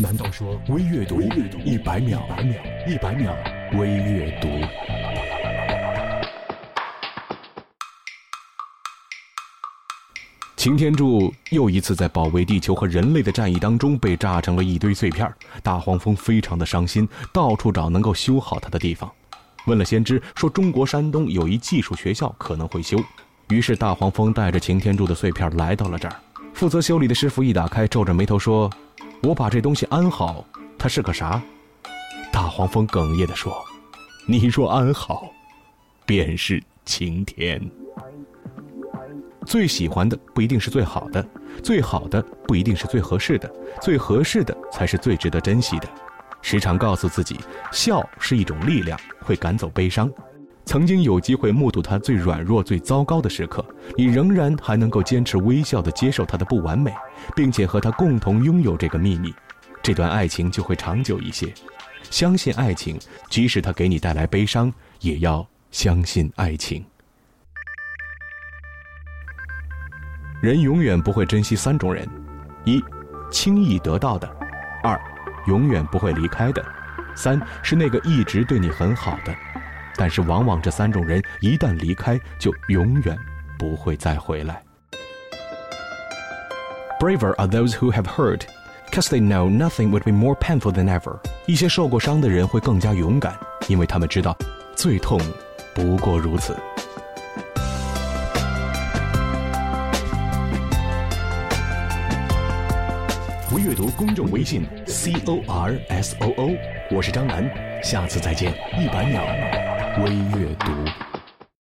难道说微阅读一百秒？一百秒微阅读。擎天柱又一次在保卫地球和人类的战役当中被炸成了一堆碎片大黄蜂非常的伤心，到处找能够修好它的地方。问了先知，说中国山东有一技术学校可能会修。于是大黄蜂带着擎天柱的碎片来到了这儿。负责修理的师傅一打开，皱着眉头说。我把这东西安好，它是个啥？大黄蜂哽咽地说：“你若安好，便是晴天。最喜欢的不一定是最好的，最好的不一定是最合适的，最合适的才是最值得珍惜的。时常告诉自己，笑是一种力量，会赶走悲伤。曾经有机会目睹他最软弱、最糟糕的时刻，你仍然还能够坚持微笑地接受他的不完美。”并且和他共同拥有这个秘密，这段爱情就会长久一些。相信爱情，即使它给你带来悲伤，也要相信爱情。人永远不会珍惜三种人：一，轻易得到的；二，永远不会离开的；三是那个一直对你很好的。但是，往往这三种人一旦离开，就永远不会再回来。Braver are those who have hurt, because they know nothing would be more painful than ever. 一些受过伤的人会更加勇敢，因为他们知道，最痛不过如此。微阅读公众微信 c o r s o o，我是张楠，下次再见。一百秒微阅读。